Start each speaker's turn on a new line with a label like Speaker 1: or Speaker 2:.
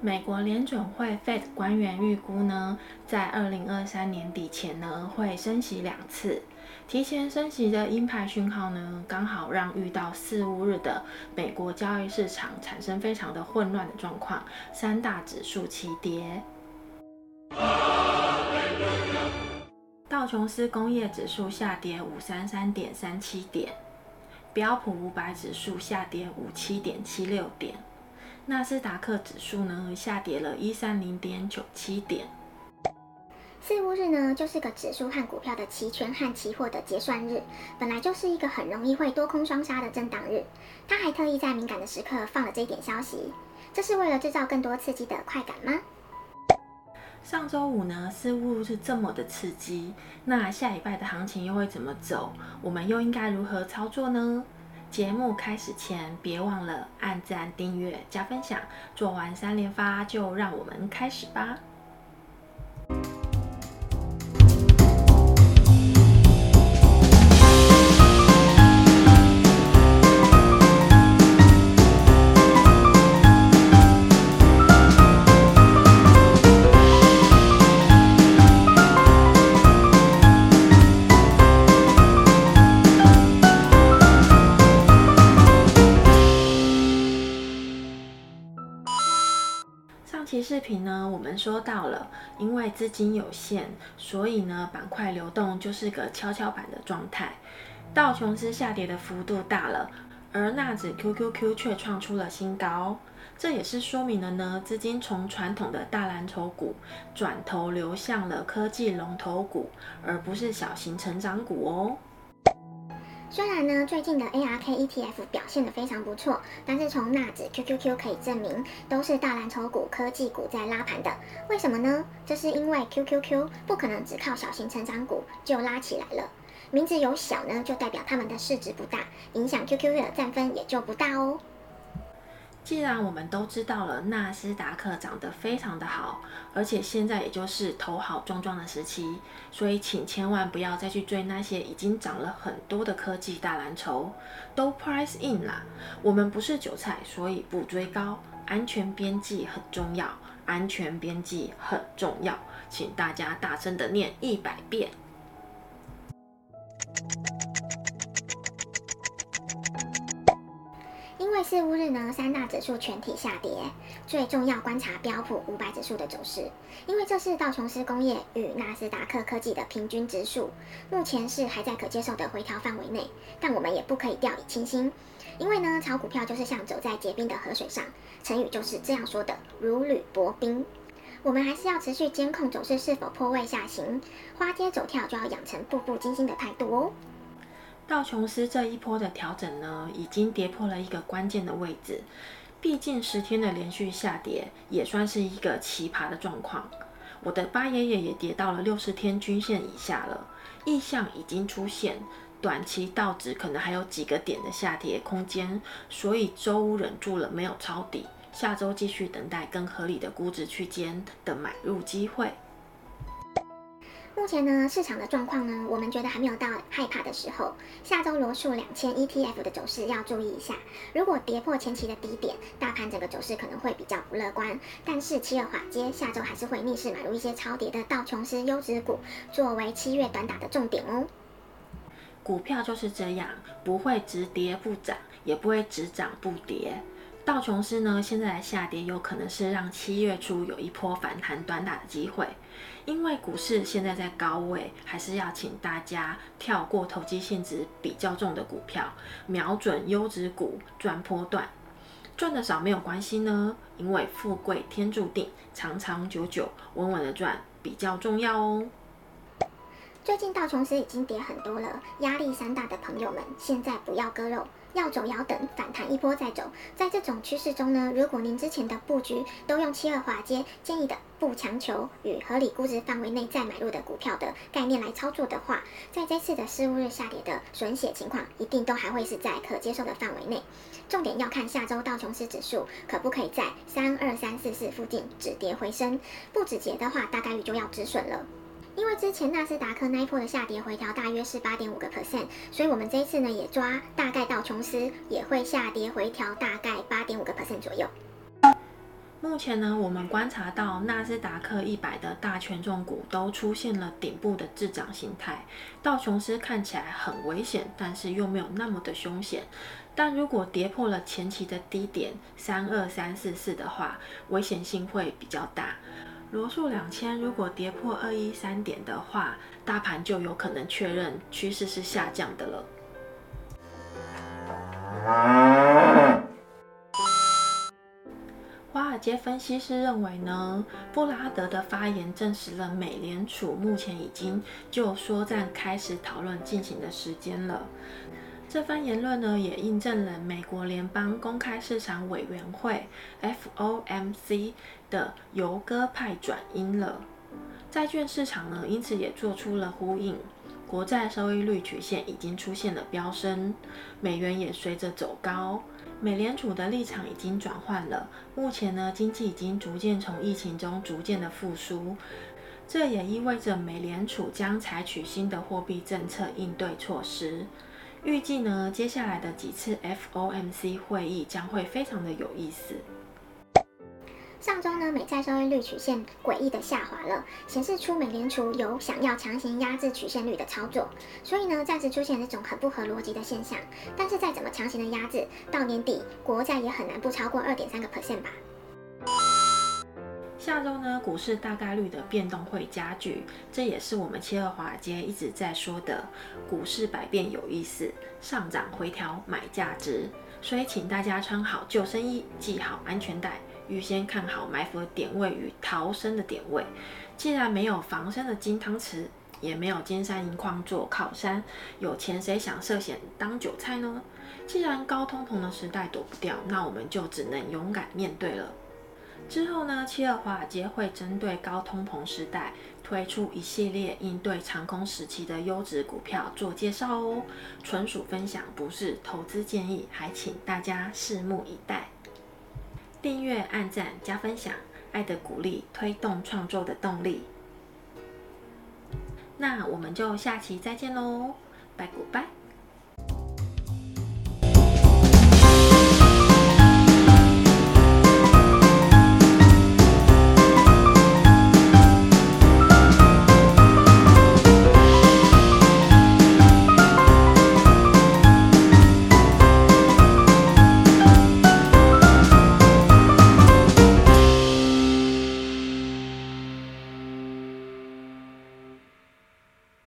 Speaker 1: 美国联准会 Fed 官员预估呢，在二零二三年底前呢，会升息两次。提前升息的鹰派讯号呢，刚好让遇到四五日的美国交易市场产生非常的混乱的状况，三大指数齐跌。道琼斯工业指数下跌五三三点三七点，标普五百指数下跌五七点七六点。纳斯达克指数呢，下跌了一三零点九七点。
Speaker 2: 四巫日呢，就是个指数和股票的期权和期货的结算日，本来就是一个很容易会多空双杀的震荡日。他还特意在敏感的时刻放了这一点消息，这是为了制造更多刺激的快感吗？
Speaker 1: 上周五呢，四巫日是这么的刺激，那下礼拜的行情又会怎么走？我们又应该如何操作呢？节目开始前，别忘了按赞、订阅、加分享。做完三连发，就让我们开始吧。期视频呢，我们说到了，因为资金有限，所以呢，板块流动就是个跷跷板的状态。道琼斯下跌的幅度大了，而纳指 QQQ 却创出了新高，这也是说明了呢，资金从传统的大蓝筹股转头流向了科技龙头股，而不是小型成长股哦。
Speaker 2: 虽然呢，最近的 ARK ETF 表现得非常不错，但是从纳指 QQQ 可以证明，都是大蓝筹股、科技股在拉盘的。为什么呢？这是因为 QQQ 不可能只靠小型成长股就拉起来了。名字有小呢，就代表他们的市值不大，影响 QQQ 的占分也就不大哦。
Speaker 1: 既然我们都知道了纳斯达克涨得非常的好，而且现在也就是头好壮壮的时期，所以请千万不要再去追那些已经涨了很多的科技大蓝筹，都 price in 啦。我们不是韭菜，所以不追高，安全边际很重要，安全边际很重要，请大家大声的念一百遍。
Speaker 2: 四巫日呢，三大指数全体下跌，最重要观察标普五百指数的走势，因为这是道琼斯工业与纳斯达克科技的平均指数，目前是还在可接受的回调范围内，但我们也不可以掉以轻心，因为呢，炒股票就是像走在结冰的河水上，成语就是这样说的，如履薄冰。我们还是要持续监控走势是否破位下行，花街走跳就要养成步步惊心的态度哦。
Speaker 1: 道琼斯这一波的调整呢，已经跌破了一个关键的位置。毕竟十天的连续下跌，也算是一个奇葩的状况。我的八爷爷也跌到了六十天均线以下了，意向已经出现，短期道指可能还有几个点的下跌空间，所以周五忍住了没有抄底，下周继续等待更合理的估值区间的买入机会。
Speaker 2: 目前呢，市场的状况呢，我们觉得还没有到害怕的时候。下周罗素两千 ETF 的走势要注意一下，如果跌破前期的低点，大盘整个走势可能会比较不乐观。但是七二华街下周还是会逆势买入一些超跌的道琼斯优质股，作为七月短打的重点哦。
Speaker 1: 股票就是这样，不会只跌不涨，也不会只涨不跌。道琼斯呢，现在下跌有可能是让七月初有一波反弹短打的机会。因为股市现在在高位，还是要请大家跳过投机性质比较重的股票，瞄准优质股赚波段，赚的少没有关系呢，因为富贵天注定，长长久久稳稳的赚比较重要哦。
Speaker 2: 最近道琼斯已经跌很多了，压力山大的朋友们，现在不要割肉。要走要等反弹一波再走，在这种趋势中呢，如果您之前的布局都用七二华街建议的不强求与合理估值范围内再买入的股票的概念来操作的话，在这次的四巫日下跌的损血情况，一定都还会是在可接受的范围内。重点要看下周道琼斯指数可不可以在三二三四四附近止跌回升，不止跌的话，大概率就要止损了。因为之前纳斯达克那一波的下跌回调大约是八点五个 percent，所以我们这一次呢也抓大概道琼斯也会下跌回调大概八点五个 percent 左右。
Speaker 1: 目前呢，我们观察到纳斯达克一百的大权重股都出现了顶部的滞涨形态，道琼斯看起来很危险，但是又没有那么的凶险。但如果跌破了前期的低点三二三四四的话，危险性会比较大。罗素两千如果跌破二一三点的话，大盘就有可能确认趋势是下降的了。华尔街分析师认为呢，布拉德的发言证实了美联储目前已经就缩战开始讨论进行的时间了。这番言论呢，也印证了美国联邦公开市场委员会 （FOMC） 的由鸽派转鹰了。债券市场呢，因此也做出了呼应。国债收益率曲线已经出现了飙升，美元也随着走高。美联储的立场已经转换了，目前呢，经济已经逐渐从疫情中逐渐的复苏，这也意味着美联储将采取新的货币政策应对措施。预计呢，接下来的几次 FOMC 会议将会非常的有意思。
Speaker 2: 上周呢，美债收益率曲线诡异的下滑了，显示出美联储有想要强行压制曲线率的操作，所以呢，暂时出现这种很不合逻辑的现象。但是再怎么强行的压制，到年底国债也很难不超过二点三个 percent 吧。
Speaker 1: 下周呢，股市大概率的变动会加剧，这也是我们七二华尔街一直在说的，股市百变有意思，上涨回调买价值，所以请大家穿好救生衣，系好安全带。预先看好埋伏的点位与逃生的点位。既然没有防身的金汤匙，也没有金山银矿做靠山，有钱谁想涉险当韭菜呢？既然高通膨的时代躲不掉，那我们就只能勇敢面对了。之后呢，七二华尔街会针对高通膨时代推出一系列应对长空时期的优质股票做介绍哦，纯属分享，不是投资建议，还请大家拭目以待。订阅、按赞、加分享，爱的鼓励，推动创作的动力。那我们就下期再见喽，拜古拜。